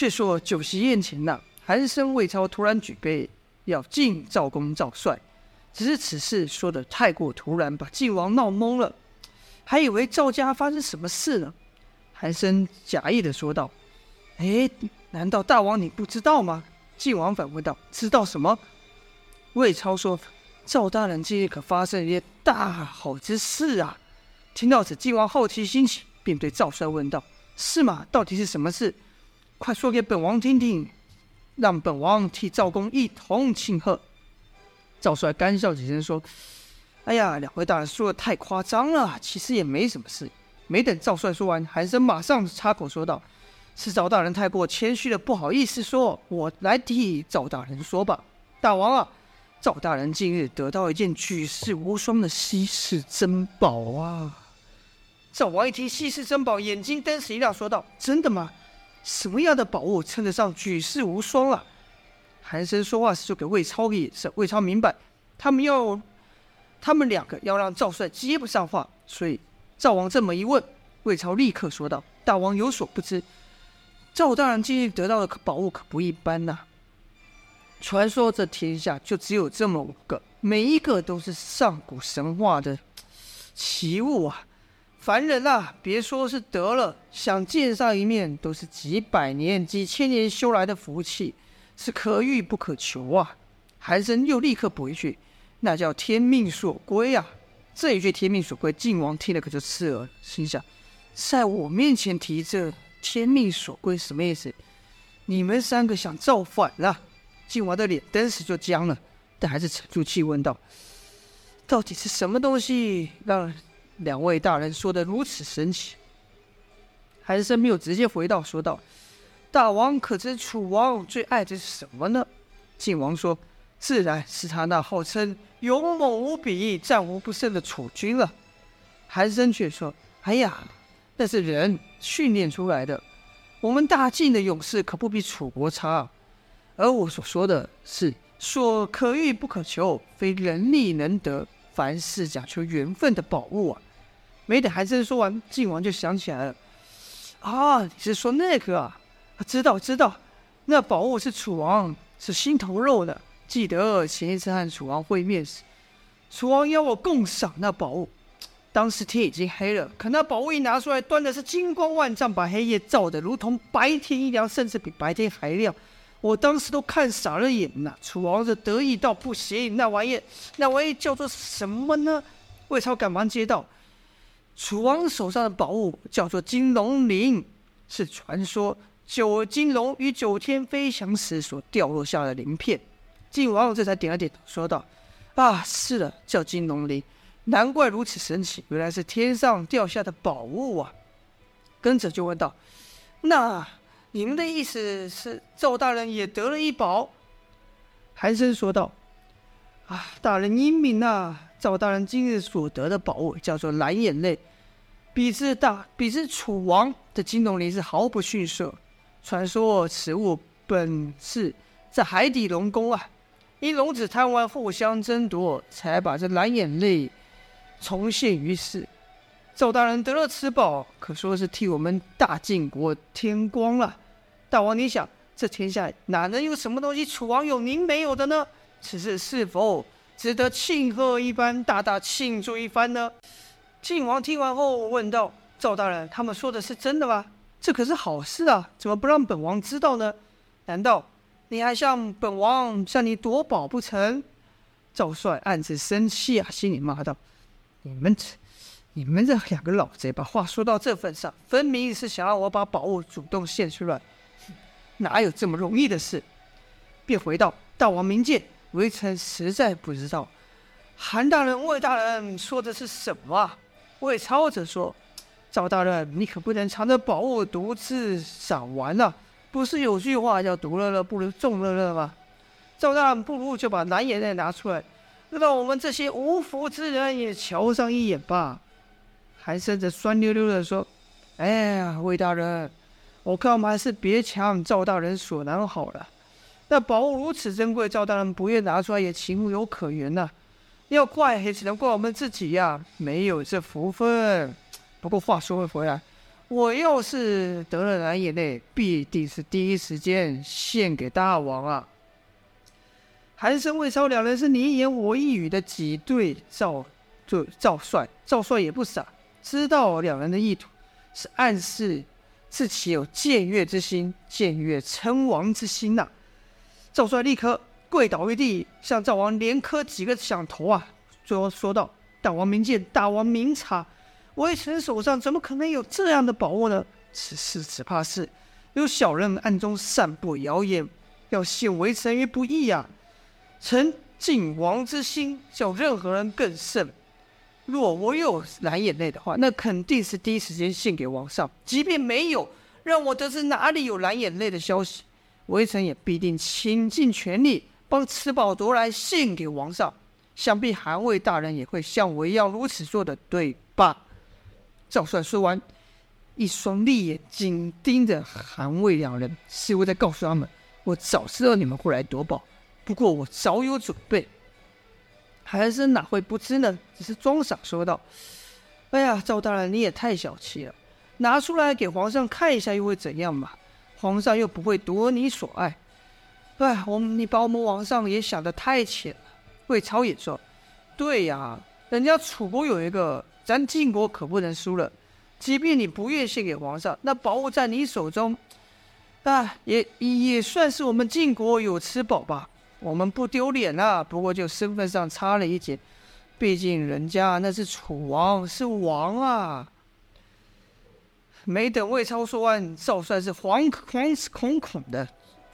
却说酒席宴前呐，韩生、魏超突然举杯要敬赵公、赵帅，只是此事说得太过突然，把晋王闹懵了，还以为赵家发生什么事呢。韩生假意的说道：“哎，难道大王你不知道吗？”晋王反问道：“知道什么？”魏超说：“赵大人今日可发生一件大好之事啊！”听到此，晋王好奇心起，便对赵帅问道：“是吗？到底是什么事？”快说给本王听听，让本王替赵公一同庆贺。赵帅干笑几声说：“哎呀，两位大人说的太夸张了，其实也没什么事。”没等赵帅说完，韩生马上插口说道：“是赵大人太过谦虚了，不好意思说，我来替赵大人说吧。大王啊，赵大人近日得到一件举世无双的稀世珍宝啊！”赵王一听稀世珍宝，眼睛登时一亮，说道：“真的吗？”什么样的宝物称得上举世无双啊？韩生说话时就给魏超个眼色，魏超明白他们要，他们两个要让赵帅接不上话，所以赵王这么一问，魏超立刻说道：“大王有所不知，赵大人今日得到的宝物可不一般呐、传说这天下就只有这么五个，每一个都是上古神话的奇物啊。”凡人啊，别说是得了，想见上一面，都是几百年、几千年修来的福气，是可遇不可求啊！韩生又立刻补一句：“那叫天命所归啊！”这一句“天命所归”，晋王听了可就刺耳了，心想：在我面前提这“天命所归”什么意思？你们三个想造反了？晋王的脸当时就僵了，但还是沉住气问道：“到底是什么东西让？”两位大人说的如此神奇，韩生没有直接回道，说道：“大王可知楚王最爱的是什么呢？”晋王说：“自然是他那号称勇猛无比、战无不胜的楚军了。”韩生却说：“哎呀，那是人训练出来的，我们大晋的勇士可不比楚国差。而我所说的是，说可遇不可求，非人力能得，凡事讲求缘分的宝物啊。”没等韩生说完，晋王就想起来了。啊，你是说那个啊？知道知道，那宝物是楚王是心头肉的。记得前一次和楚王会面时，楚王邀我共赏那宝物。当时天已经黑了，可那宝物一拿出来，端的是金光万丈，把黑夜照得如同白天一样，甚至比白天还亮。我当时都看傻了眼呐。楚王是得意到不行，那玩意，那玩意叫做什么呢？魏超赶忙接道。楚王手上的宝物叫做金龙鳞，是传说九金龙与九天飞翔时所掉落下的鳞片。晋王这才点了点头，说道：“啊，是的，叫金龙鳞，难怪如此神奇，原来是天上掉下的宝物啊。”跟着就问道：“那你们的意思是赵大人也得了一宝？”韩生说道：“啊，大人英明呐！赵大人今日所得的宝物叫做蓝眼泪。”比之大，比之楚王的金龙鳞是毫不逊色。传说此物本是在海底龙宫啊，因龙子贪玩，互相争夺，才把这蓝眼泪重现于世。赵大人得了此宝，可说是替我们大晋国添光了。大王，你想，这天下哪能有什么东西楚王有您没有的呢？此事是否值得庆贺一番，大大庆祝一番呢？晋王听完后问道：“赵大人，他们说的是真的吗？这可是好事啊，怎么不让本王知道呢？难道你还向本王向你夺宝不成？”赵帅暗自生气啊，心里骂道：“你们这、你们这两个老贼，把话说到这份上，分明是想让我把宝物主动献出来，哪有这么容易的事？”便回道：“大王明鉴，微臣实在不知道，韩大人、魏大人说的是什么？”魏超则说：“赵大人，你可不能藏着宝物独自赏玩呐！不是有句话叫‘独乐乐不如众乐乐’吗？赵大人，不如就把蓝眼泪拿出来，让我们这些无福之人也瞧上一眼吧。”韩生则酸溜溜地说：“哎呀，魏大人，我看我们还是别强赵大人所难好了。那宝物如此珍贵，赵大人不愿拿出来也情有可原呐。”要怪也只能怪我们自己呀，没有这福分。不过话说回来，我要是得了蓝眼泪，必定是第一时间献给大王啊！韩生、魏超两人是你一言我一语的挤兑赵，就赵帅。赵帅也不傻，知道两人的意图是暗示自己有僭越之心，僭越称王之心呐、赵帅立刻跪倒于地，向赵王连磕几个响头啊！最后说道：“大王明鉴，大王明察。”微臣手上怎么可能有这样的宝物呢？此事只怕是有小人暗中散布谣言，要陷微臣于不义啊！臣敬王之心，较任何人更甚。若我有蓝眼泪的话，那肯定是第一时间献给王上。即便没有，让我得知哪里有蓝眼泪的消息，微臣也必定倾尽全力帮此宝夺来献给王上。想必韩魏大人也会像我一样如此做的，对吧？赵帅说完，一双利眼紧盯着韩魏两人，似乎在告诉他们：“我早知道你们会来夺宝，不过我早有准备。”韩生哪会不知呢？只是装傻说道：“哎呀，赵大人你也太小气了，拿出来给皇上看一下又会怎样嘛？皇上又不会夺你所爱。哎，我们你把我们皇上也想得太浅了。”魏超也说：“对呀，人家楚国有一个。”咱晋国可不能输了，即便你不愿献给皇上，那宝物在你手中，啊，也也算是我们晋国有此宝吧。我们不丢脸啊，不过就身份上差了一截，毕竟人家那是楚王，是王啊。没等魏超说完，赵帅是惶惶恐恐的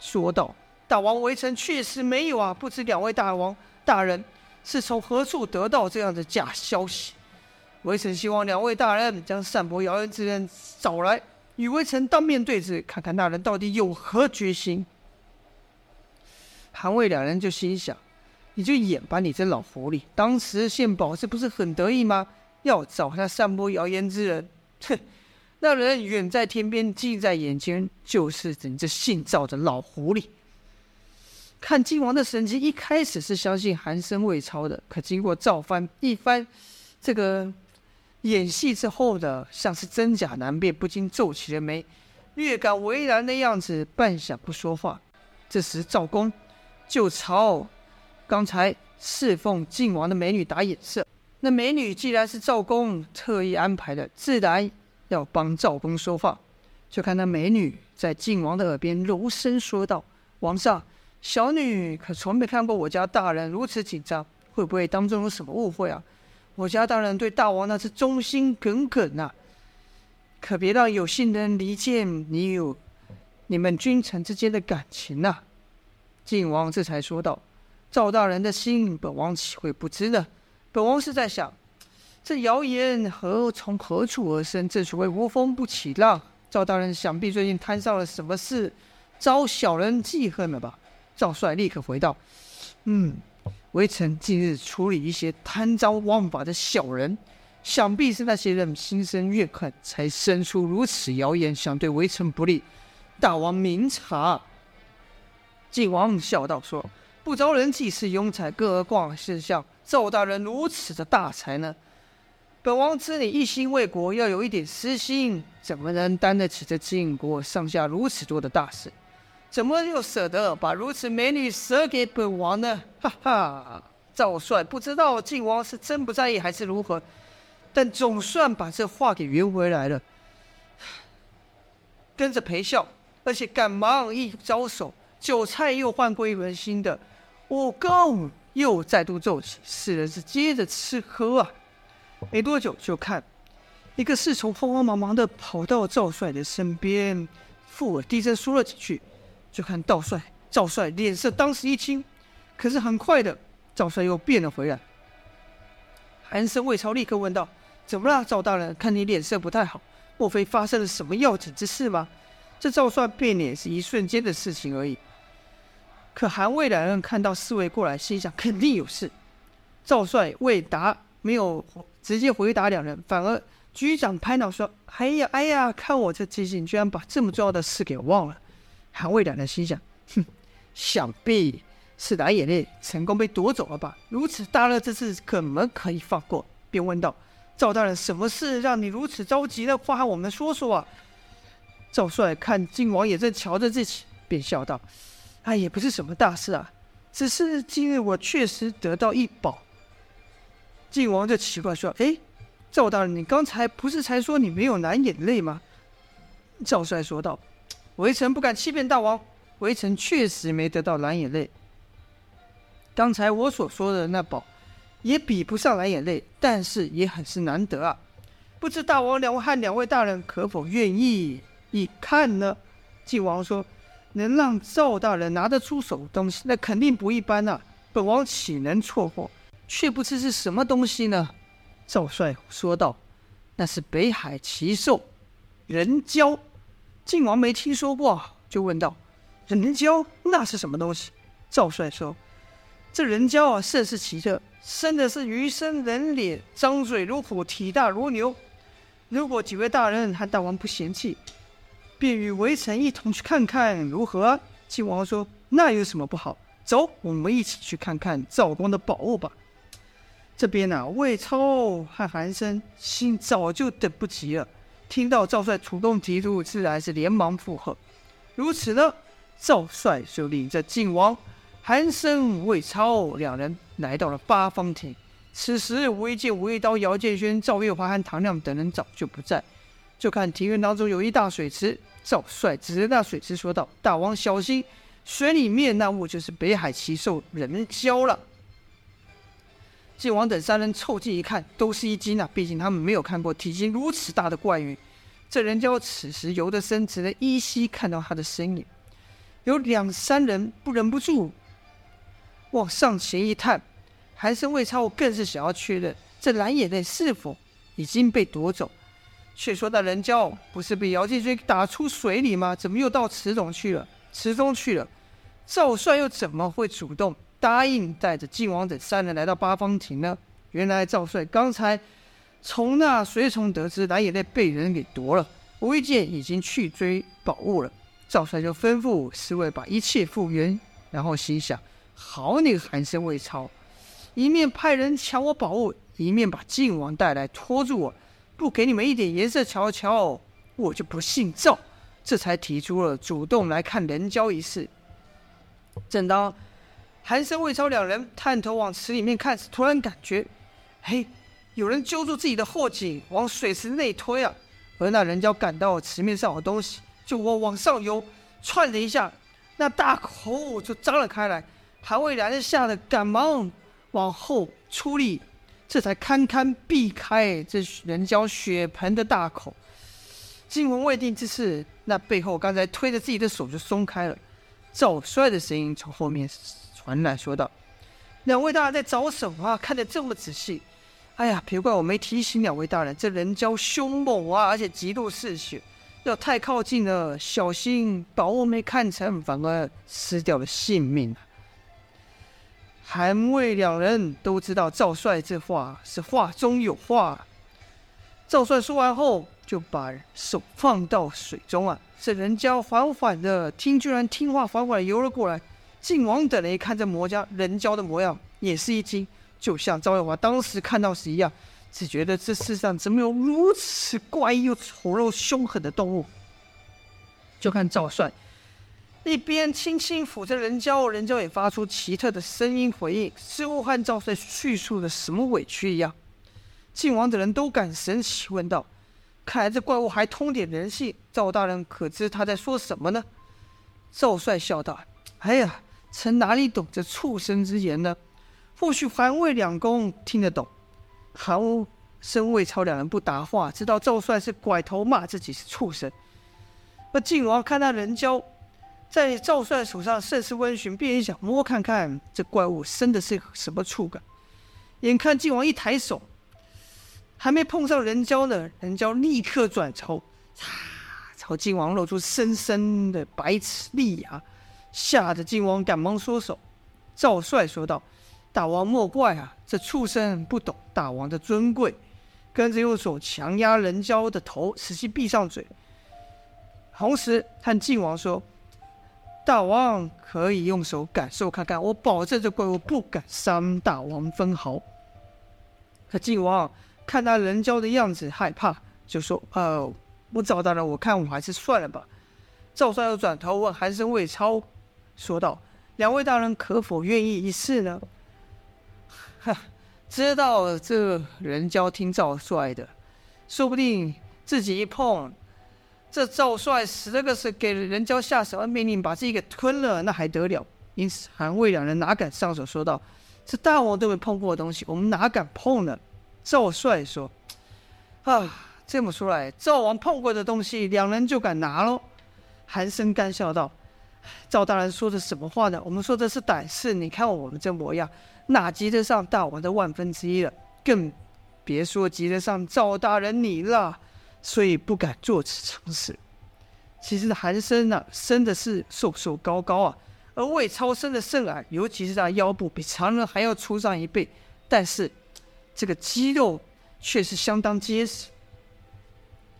说道：“大王，微臣确实没有啊，不知两位大王大人是从何处得到这样的假消息？”微臣希望两位大人将散播谣言之人找来，与微臣当面对质，看看那人到底有何决心。韩魏两人就心想：你就演吧，你这老狐狸！当时献宝是不是很得意吗？要找那散播谣言之人，哼，那人远在天边，近在眼前，就是你这姓赵的老狐狸。看晋王的神情，一开始是相信韩生、魏超的，可经过赵翻一番这个。演戏之后的，像是真假难辨，不禁皱起了眉，略感为难的样子，半晌不说话。这时赵公就朝刚才侍奉晋王的美女打眼色。那美女既然是赵公特意安排的，自然要帮赵公说话。就看那美女在晋王的耳边柔声说道：“王上，小女可从没看过我家大人如此紧张，会不会当中有什么误会啊？”我家大人对大王那是忠心耿耿呐，可别让有心人离间你有你们君臣之间的感情呐。晋王这才说道：“赵大人的心，本王岂会不知呢？本王是在想，这谣言何从何处而生？正所谓无风不起浪。赵大人想必最近摊上了什么事，遭小人记恨了吧？”赵帅立刻回道：“嗯。”微臣近日处理一些贪赃枉法的小人，想必是那些人心生怨恨，才生出如此谣言，想对微臣不利。大王明察。晋王笑道说：“不招人忌是庸才，更何况是像赵大人如此的大才呢？本王知你一心为国，要有一点私心，怎么能担得起这晋国上下如此多的大事？”怎么又舍得把如此美女舍给本王呢？哈哈，赵帅不知道晋王是真不在意还是如何，但总算把这话给圆回来了。跟着陪笑，而且赶忙一招手，酒菜又换过一轮新的，武功又再度奏起，四人是接着吃喝啊。没多久，就看一个侍从慌慌忙忙的跑到赵帅的身边，附耳低声说了几句。就看赵帅，赵帅脸色当时一青，可是很快的，赵帅又变了回来。韩生、魏超立刻问道：“怎么了，赵大人？看你脸色不太好，莫非发生了什么要紧之事吗？”这赵帅变脸是一瞬间的事情而已。可韩魏两人看到侍卫过来，心想肯定有事。赵帅未答，没有直接回答两人，反而局长拍脑说：“哎呀，哎呀，看我这记性，居然把这么重要的事给忘了。”韩魏两人心想：“哼，想必是蓝眼泪成功被夺走了吧？如此大乐之事，怎么可以放过？”便问道：“赵大人，什么事让你如此着急呢？快和我们说说啊！赵帅看晋王也正瞧着自己，便笑道：“哎，也不是什么大事啊，只是今日我确实得到一宝。”晋王就奇怪说：“哎，赵大人，你刚才不是才说你没有蓝眼泪吗？”赵帅说道：“微臣不敢欺骗大王，微臣确实没得到蓝眼泪。刚才我所说的那宝。”也比不上蓝眼泪，但是也很是难得啊！不知大王两位和两位大人可否愿意一看呢？晋王说：“能让赵大人拿得出手的东西，那肯定不一般啊！本王岂能错过？却不知是什么东西呢？”赵帅说道：“那是北海奇兽人蛟。”晋王没听说过，就问道：“人蛟那是什么东西？”赵帅说：“这人蛟啊，甚是奇特。”生的是鱼身人脸，张嘴如虎，体大如牛。如果几位大人和大王不嫌弃，便与微臣一同去看看如何？晋王说：“那有什么不好？走，我们一起去看看赵公的宝物吧。”这边呢、啊，魏超和韩生心早就等不及了，听到赵帅主动提出，自然是连忙附和。如此呢，赵帅就领着晋王。韩生、魏超两人来到了八方亭。此时，吴一剑、吴一刀、姚建轩、赵月华和唐亮等人早就不在。就看庭院当中有一大水池，赵帅指着那水池说道：“大王小心，水里面那物就是北海奇兽人蛟了。”晋王等三人凑近一看，都是一惊啊！毕竟他们没有看过体型如此大的怪鱼。这人蛟此时游得深，只能依稀看到他的身影。有两三人不忍不住。往上前一探，韩生、魏超更是想要确认这蓝眼泪是否已经被夺走。却说那人蛟不是被姚建军打出水里吗？怎么又到池中去了？池中去了，赵帅又怎么会主动答应带着晋王等三人来到八方亭呢？原来赵帅刚才从那随从得知蓝眼泪被人给夺了，无意间已经去追宝物了。赵帅就吩咐侍卫把一切复原，然后心想。好，你个韩生、魏超，一面派人抢我宝物，一面把晋王带来拖住我，不给你们一点颜色瞧瞧，我就不姓赵。这才提出了主动来看人交一事。正当韩生、魏超两人探头往池里面看时，突然感觉，嘿，有人揪住自己的后颈往水池内推啊！而那人蛟感到池面上有东西，就往往上游，窜了一下，那大口就张了开来。韩魏两人吓得赶忙往后出力，这才堪堪避开这人蛟血盆的大口。惊魂未定之时，那背后刚才推着自己的手就松开了。赵帅的声音从后面传来，说道：“两位大人在找什么啊？看得这么仔细。哎呀，别怪我没提醒两位大人，这人蛟凶猛啊，而且极度嗜血，要太靠近了，小心把我没看成，反而失掉了性命。”韩魏两人都知道赵帅这话是话中有话。赵帅说完后，就把手放到水中啊。这人蛟缓缓的听，居然听话，缓缓游了过来。晋王等人一看这魔家人蛟的模样，也是一惊，就像赵月华当时看到时一样，只觉得这世上怎么有如此怪异又丑陋凶狠的动物？就看赵帅。一边轻轻抚着人蛟，人蛟也发出奇特的声音回应，似乎和赵帅叙述了什么委屈一样。晋王等人都感神奇，问道：“看来这怪物还通点人性，赵大人可知他在说什么呢？”赵帅笑道：“哎呀，臣哪里懂这畜生之言呢？或许韩魏两公听得懂。”韩生、魏超两人不答话，知道赵帅是拐头骂自己是畜生。而晋王看那人蛟。在赵帅手上甚是温驯，便也想摸看看这怪物生的是什么触感。眼看晋王一抬手，还没碰上人蛟呢，人蛟立刻转头，擦，朝晋王露出深深的白齿利牙，吓得晋王赶忙缩手。赵帅说道：“大王莫怪啊，这畜生不懂大王的尊贵。”跟着用手强压人蛟的头，使其闭上嘴，同时和晋王说。大王可以用手感受看看，我保证这怪物不敢伤大王分毫。可晋王看那人焦的样子害怕，就说：“呃，我赵大人，我看我还是算了吧。”赵帅又转头问韩生、魏超，说道：“两位大人可否愿意一试呢？”哈，知道这人焦听赵帅的，说不定自己一碰，这赵帅死了个是给人家下什么命令，把自己给吞了，那还得了？因此韩魏两人哪敢上手，说道：“这大王都没碰过的东西，我们哪敢碰呢？”赵帅说：“啊，这么说来，赵王碰过的东西，两人就敢拿喽？”韩生干笑道：“赵大人说的什么话呢？我们说的是胆识。你看我们这模样，哪及得上大王的万分之一了？更别说及得上赵大人你了。所以不敢做此尝试。其实韩生呢、啊，生的是瘦瘦高高啊，而魏超生的甚矮，尤其是他腰部比常人还要粗上一倍，但是这个肌肉却是相当结实。”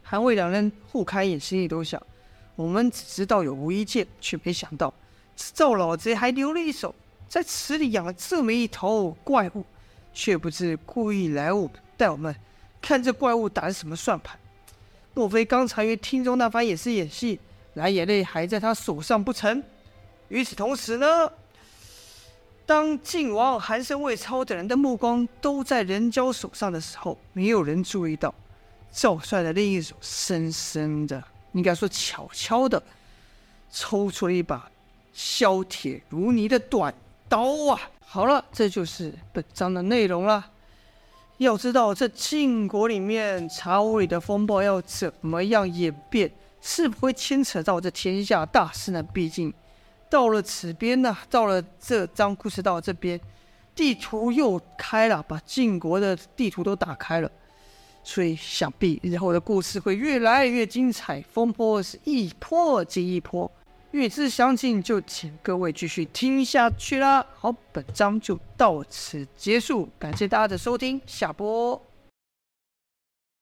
韩魏两人互开眼，心里都想。我们只知道有无一剑，却没想到这赵老贼还留了一手，在池里养了这么一头怪物，却不知故意来我们带我们看这怪物打的什么算盘？莫非刚才与听众那番也是演戏，蓝眼泪还在他手上不成？与此同时呢，当靖王韩生、魏超等人的目光都在人焦手上的时候，没有人注意到赵帅的另一手深深的。应该说，悄悄的抽出了一把削铁如泥的短刀啊！好了，这就是本章的内容了。要知道，这晋国里面茶壶里的风暴要怎么样演变，是不会牵扯到这天下大事呢？毕竟到了此边呢，到了这张故事到了这边，地图又开了，把晋国的地图都打开了。所以想必日后的故事会越来越精彩，风波是一波接一波。欲知详情，就请各位继续听下去啦。好，本章就到此结束，感谢大家的收听，下播。